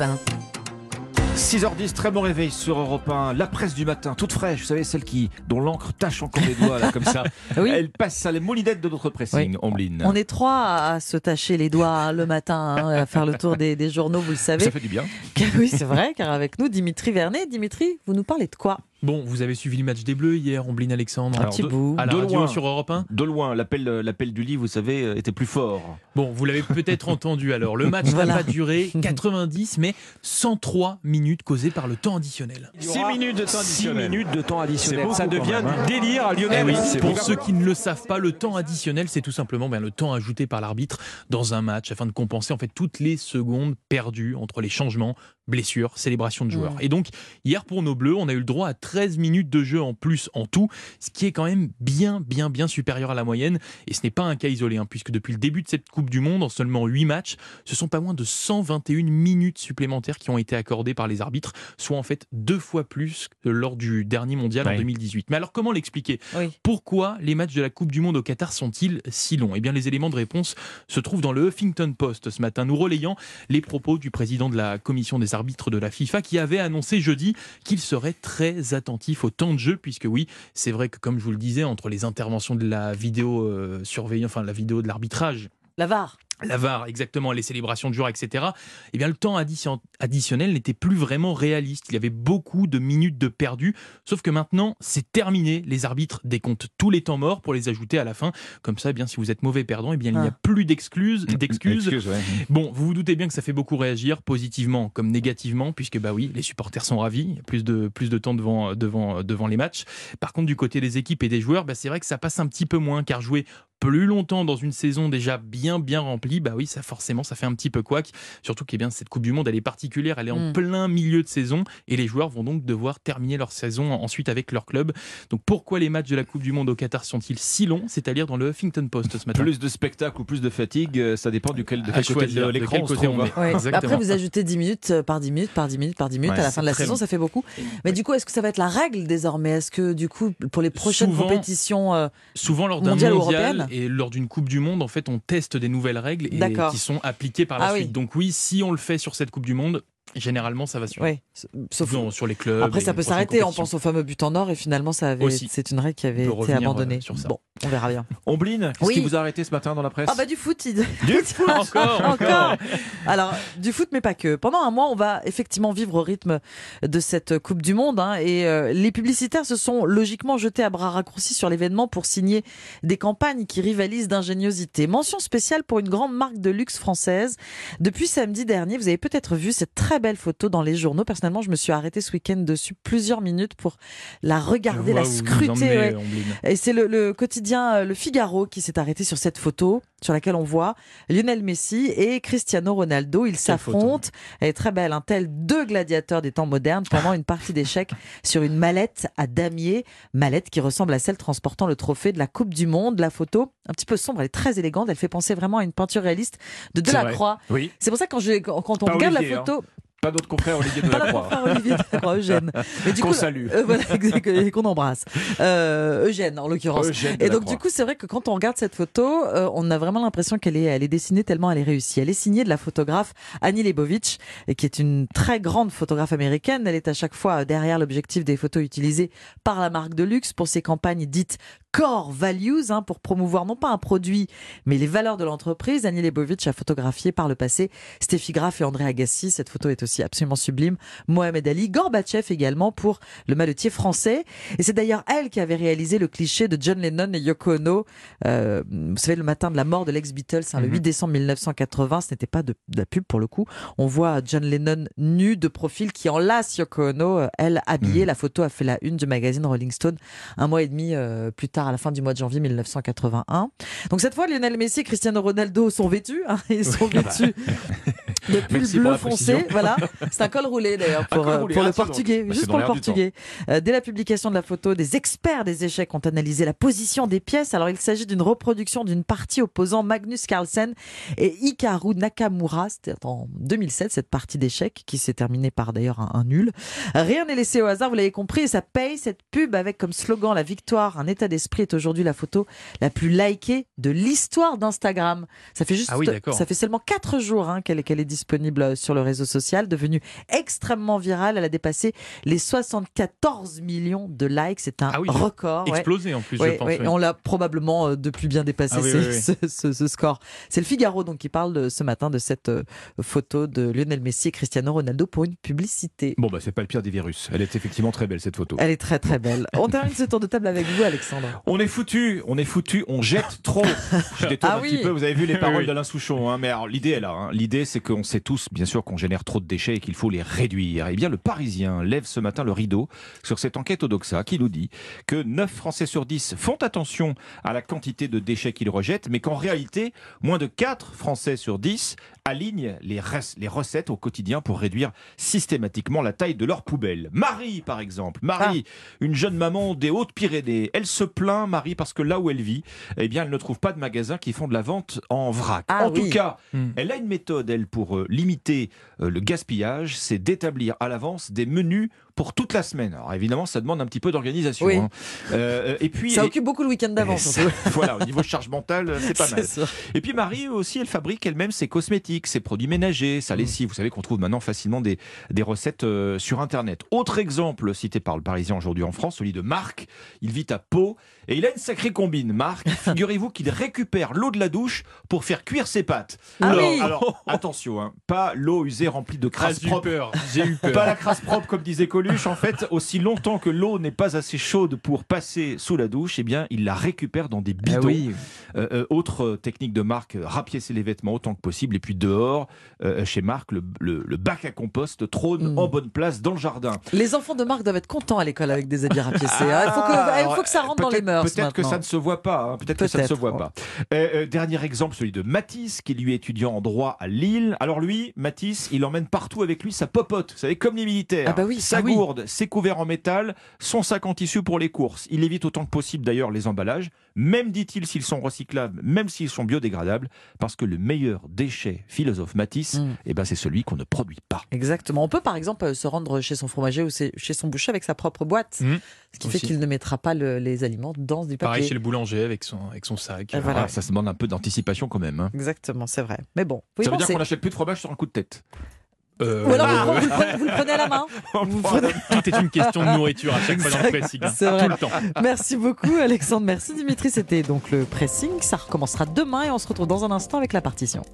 1. 6h10, très bon réveil sur Europe 1. La presse du matin, toute fraîche, vous savez, celle qui, dont l'encre tâche encore les doigts, là, comme ça. Oui. Elle passe à les moulinettes de notre pressing, Ombline. On est trois à se tâcher les doigts hein, le matin, hein, à faire le tour des, des journaux, vous le savez. Ça fait du bien. Car oui, c'est vrai, car avec nous, Dimitri Vernet. Dimitri, vous nous parlez de quoi? Bon, vous avez suivi le match des Bleus hier, Omblin Alexandre Un Alors, petit de- bout. à la de radio loin. sur Europe 1 De loin, l'appel, l'appel du lit, vous savez, euh, était plus fort. Bon, vous l'avez peut-être entendu alors. Le match Voilà. n'a pas duré 90, mais 103 minutes causées par le temps additionnel. 6 minutes de temps additionnel. minutes de temps additionnel. Ça devient même, hein. du délire à Eh Lionel. oui, C'est pour ceux qui ne le savent pas, le temps additionnel, c'est tout simplement ben, le temps ajouté par l'arbitre dans un match afin de compenser en fait toutes les secondes perdues entre les changements, blessures, célébrations de joueurs. Mm. Et donc, hier pour nos Bleus, on a eu le droit à 13 minutes de jeu en plus en tout, ce qui est quand même bien, bien, bien supérieur à la moyenne. Et ce n'est pas un cas isolé, hein, puisque depuis le début de cette Coupe du Monde, en seulement 8 matchs, ce sont pas moins de 121 minutes supplémentaires qui ont été accordées par les arbitres, soit en fait deux fois plus que lors du dernier mondial en Oui. 2018. Mais alors comment l'expliquer? Oui. pourquoi les matchs de la Coupe du Monde au Qatar sont-ils si longs? Eh bien, les éléments de réponse se trouvent dans le Huffington Post ce matin, nous relayant les propos du président de la commission des arbitres de la FIFA qui avait annoncé jeudi qu'il serait très attentif au temps de jeu, puisque oui, c'est vrai que comme je vous le disais, entre les interventions de la vidéo euh, surveillance, enfin la vidéo de l'arbitrage, La VAR. La VAR, exactement, les célébrations de joueurs, etc., eh bien, le temps addition- additionnel n'était plus vraiment réaliste. Il y avait beaucoup de minutes de perdu. Sauf que maintenant, c'est terminé. Les arbitres décomptent tous les temps morts pour les ajouter à la fin. Comme ça, eh bien, si vous êtes mauvais perdant, eh bien, il n'y a Ah. plus d'excuses. d'excuses. Excuse, ouais. Bon, vous vous doutez bien que ça fait beaucoup réagir, positivement comme négativement, puisque bah oui, les supporters sont ravis, il y a plus de, plus de temps devant, devant, devant les matchs. Par contre, du côté des équipes et des joueurs, bah, c'est vrai que ça passe un petit peu moins, car jouer plus longtemps dans une saison déjà bien bien remplie, bah oui, ça forcément, ça fait un petit peu couac. Surtout que eh bien, cette Coupe du Monde, elle est particulière, elle est en Mm. plein milieu de saison, et les joueurs vont donc devoir terminer leur saison ensuite avec leur club. Donc pourquoi les matchs de la Coupe du Monde au Qatar sont-ils si longs? C'est à dire dans le Huffington Post ce matin. Plus de spectacle ou plus de fatigue, euh, ça dépend duquel, de quel côté de l'écran on on est. Ouais. Exactement. Après, vous ajoutez 10 minutes euh, par 10 minutes, par 10 minutes, par 10 minutes. Ouais, à la fin de la saison, ça fait beaucoup. Mais du coup, est-ce que ça va être la règle désormais? Est-ce que du coup, pour les prochaines Souvent- compétitions, euh, Souvent lors d'un Mondial mondial, ou européenne et lors d'une Coupe du Monde, en fait, on teste des nouvelles règles et qui sont appliquées par la Ah oui. suite. Donc oui, si on le fait sur cette Coupe du Monde, généralement ça va suivre. ouais, sauf Non, sur les clubs. Après, ça peut s'arrêter. On pense au fameux but en or et finalement, ça avait, c'est une règle qui avait été abandonnée. euh, sur ça. Bon, on verra bien. Ombline, qu'est-ce Oui. qui vous a arrêté ce matin dans la presse Ah bah du foot, il- Du foot Encore, encore. Alors du foot, mais pas que. Pendant un mois, on va effectivement vivre au rythme de cette Coupe du Monde, hein, et euh, les publicitaires se sont logiquement jetés à bras raccourcis sur l'événement pour signer des campagnes qui rivalisent d'ingéniosité. Mention spéciale pour une grande marque de luxe française. Depuis samedi dernier, vous avez peut-être vu cette très belle photo dans les journaux. Personnellement, je me suis arrêtée ce week-end dessus plusieurs minutes pour la regarder, la scruter. emmenez, ouais. Ombline. Et c'est le, le quotidien euh, Le Figaro qui s'est arrêté sur cette photo, sur laquelle on voit Lionel Messi et Cristiano Ronaldo. Ils s'affrontent. Elle est très belle, un tel deux gladiateurs des temps modernes pendant une partie d'échecs sur une mallette à damier, mallette qui ressemble à celle transportant le trophée de la Coupe du Monde. La photo, un petit peu sombre, elle est très élégante. Elle fait penser vraiment à une peinture réaliste de. Delacroix. Oui, C'est pour ça que quand, je, quand on regarde Olivier, la photo, pas d'autre confrère Olivier de la la Croix. Olivier Delacroix, Eugène. Mais du Qu'on salue. euh, voilà, et qu'on embrasse. Euh, Eugène, en l'occurrence. Eugène Et donc du coup, c'est vrai que quand on regarde cette photo, euh, on a vraiment l'impression qu'elle est, elle est dessinée tellement elle est réussie. Elle est signée de la photographe Annie Leibovitch, qui est une très grande photographe américaine. Elle est à chaque fois derrière l'objectif des photos utilisées par la marque de luxe pour ses campagnes dites core values, hein, pour promouvoir non pas un produit, mais les valeurs de l'entreprise. Annie Leibovitch a photographié par le passé Steffi Graf et André Agassi. Cette photo est aussi absolument sublime. Mohamed Ali, Gorbatchev également pour le maletier français. Et c'est d'ailleurs elle qui avait réalisé le cliché de John Lennon et Yoko Ono. Euh, vous savez, le matin de la mort de l'ex-Beatles, hein, le 8 décembre 1980, ce n'était pas de, de la pub pour le coup. On voit John Lennon nu de profil qui enlace Yoko Ono, euh, elle habillée. La photo a fait la une du magazine Rolling Stone un mois et demi euh, plus tard, à la fin du mois de janvier 1981. Donc cette fois, Lionel Messi et Cristiano Ronaldo sont vêtus. hein, ils sont vêtus de pull bleu foncé. Voilà, c'est un col roulé d'ailleurs pour, euh, roulé, pour ah, le donc. portugais, Bah, juste pour le portugais. Euh, dès la publication de la photo, des experts des échecs ont analysé la position des pièces. Alors, il s'agit d'une reproduction d'une partie opposant Magnus Carlsen et Hikaru Nakamura. C'était en 2007, cette partie d'échecs qui s'est terminée par d'ailleurs un, un nul. Rien n'est laissé au hasard, vous l'avez compris, et ça paye cette pub avec comme slogan la victoire, un état d'esprit est aujourd'hui la photo la plus likée de l'histoire d'Instagram. Ça fait juste, Ah oui, d'accord. ça fait seulement 4 jours hein, qu'elle qu'elle est disponible disponible sur le réseau social, devenue extrêmement virale. Elle a dépassé les 74 millions de likes. C'est un Ah oui, record. ouais. Explosé en plus, Oui, je pense. oui, oui. et on l'a probablement euh, depuis bien dépassé Ah oui, ces- oui, oui. Ce, ce- ce score. C'est le Figaro donc qui parle de- ce matin de cette euh, photo de Lionel Messi et Cristiano Ronaldo pour une publicité. Bon, bah, c'est pas le pire des virus. Elle est effectivement très belle, cette photo. Elle est très très belle. On termine ce tour de table avec vous, Alexandre. On est foutu, on est foutu, on jette trop. Je détourne Ah un oui. petit peu, vous avez vu les paroles Oui. d'Alain Souchon. Hein, mais alors, l'idée est là. hein. L'idée, c'est qu'on sait tous, bien sûr, qu'on génère trop de déchets et qu'il faut les réduire. Eh bien, le Parisien lève ce matin le rideau sur cette enquête au Doxa qui nous dit que 9 Français sur 10 font attention à la quantité de déchets qu'ils rejettent, mais qu'en réalité, moins de 4 Français sur 10 alignent les, recettes au quotidien pour réduire systématiquement la taille de leur poubelle. Marie, par exemple. Marie, une jeune maman des Hautes-Pyrénées. Elle se plaint, Marie, parce que là où elle vit, eh bien, elle ne trouve pas de magasins qui font de la vente en vrac. Ah en oui. tout cas, Hmm. elle a une méthode, elle, pour euh, limiter euh, le gaspillage, c'est d'établir à l'avance des menus pour toute la semaine. Alors évidemment, ça demande un petit peu d'organisation. Oui. hein. Euh, et puis, Ça et- occupe beaucoup le week-end ça- voilà, au niveau charge mentale, c'est pas mal. Et puis Marie aussi, elle fabrique elle-même ses cosmétiques, ses produits ménagers, Mm. sa lessive. Vous savez qu'on trouve maintenant facilement des, des recettes euh, sur Internet. Autre exemple cité par le Parisien aujourd'hui en France, celui de Marc. Il vit à Pau et il a une sacrée combine. Marc, figurez-vous qu'il récupère l'eau de la douche pour faire cuire ses pâtes. Ah alors, oui. alors, attention, hein, pas l'eau usée remplie de crasse propre. J'ai eu peur. Pas la crasse propre comme disait Coluche. En fait, aussi longtemps que l'eau n'est pas assez chaude pour passer sous la douche, eh bien, il la récupère dans des Ah bidons. oui. Euh, euh, autre euh, technique de Marc, rapiécer les vêtements autant que possible. Et puis dehors, euh, chez Marc, le, le- le bac à compost trône Mm. en bonne place dans le jardin. Les enfants de Marc doivent être contents à l'école avec des habits rapiécés. hein. Il faut que, Ah, il faut que ça rentre dans les mœurs Peut-être que ça ne se voit pas. hein, Peut-être que ça ne se voit ouais. pas. Euh, dernier exemple, celui de Matisse, qui lui est étudiant en droit à Lille. Alors lui, Matisse, il emmène partout avec lui sa popote. Vous savez, comme les militaires. Ah bah oui, sa ah oui. Gourde, ses couverts en métal, son sac en tissu pour les courses. Il évite autant que possible d'ailleurs les emballages, même dit-il s'ils sont recyclables, même s'ils sont biodégradables, parce que le meilleur déchet, philosophe Matisse, Mm. eh ben c'est celui qu'on ne produit pas. Exactement. On peut par exemple euh, se rendre chez son fromager ou chez son boucher avec sa propre boîte, Mmh. ce qui fait qu'il ne mettra pas le- les aliments dans du Pareil papier. chez le boulanger avec son, avec son sac. Et voilà. Ah, ça se demande un peu d'anticipation quand même. hein. Exactement, c'est vrai. Mais bon, ça veut dire qu'on n'achète plus de fromage sur un coup de tête. Euh, Ou alors vous, le prenez- vous le prenez- vous le prenez à la main. Vous prenez- tout est une question de nourriture à chaque fois dans le pressing. hein. Vrai. Tout le temps. Merci beaucoup Alexandre, merci Dimitri. C'était donc le pressing. Ça recommencera demain et on se retrouve dans un instant avec la partition.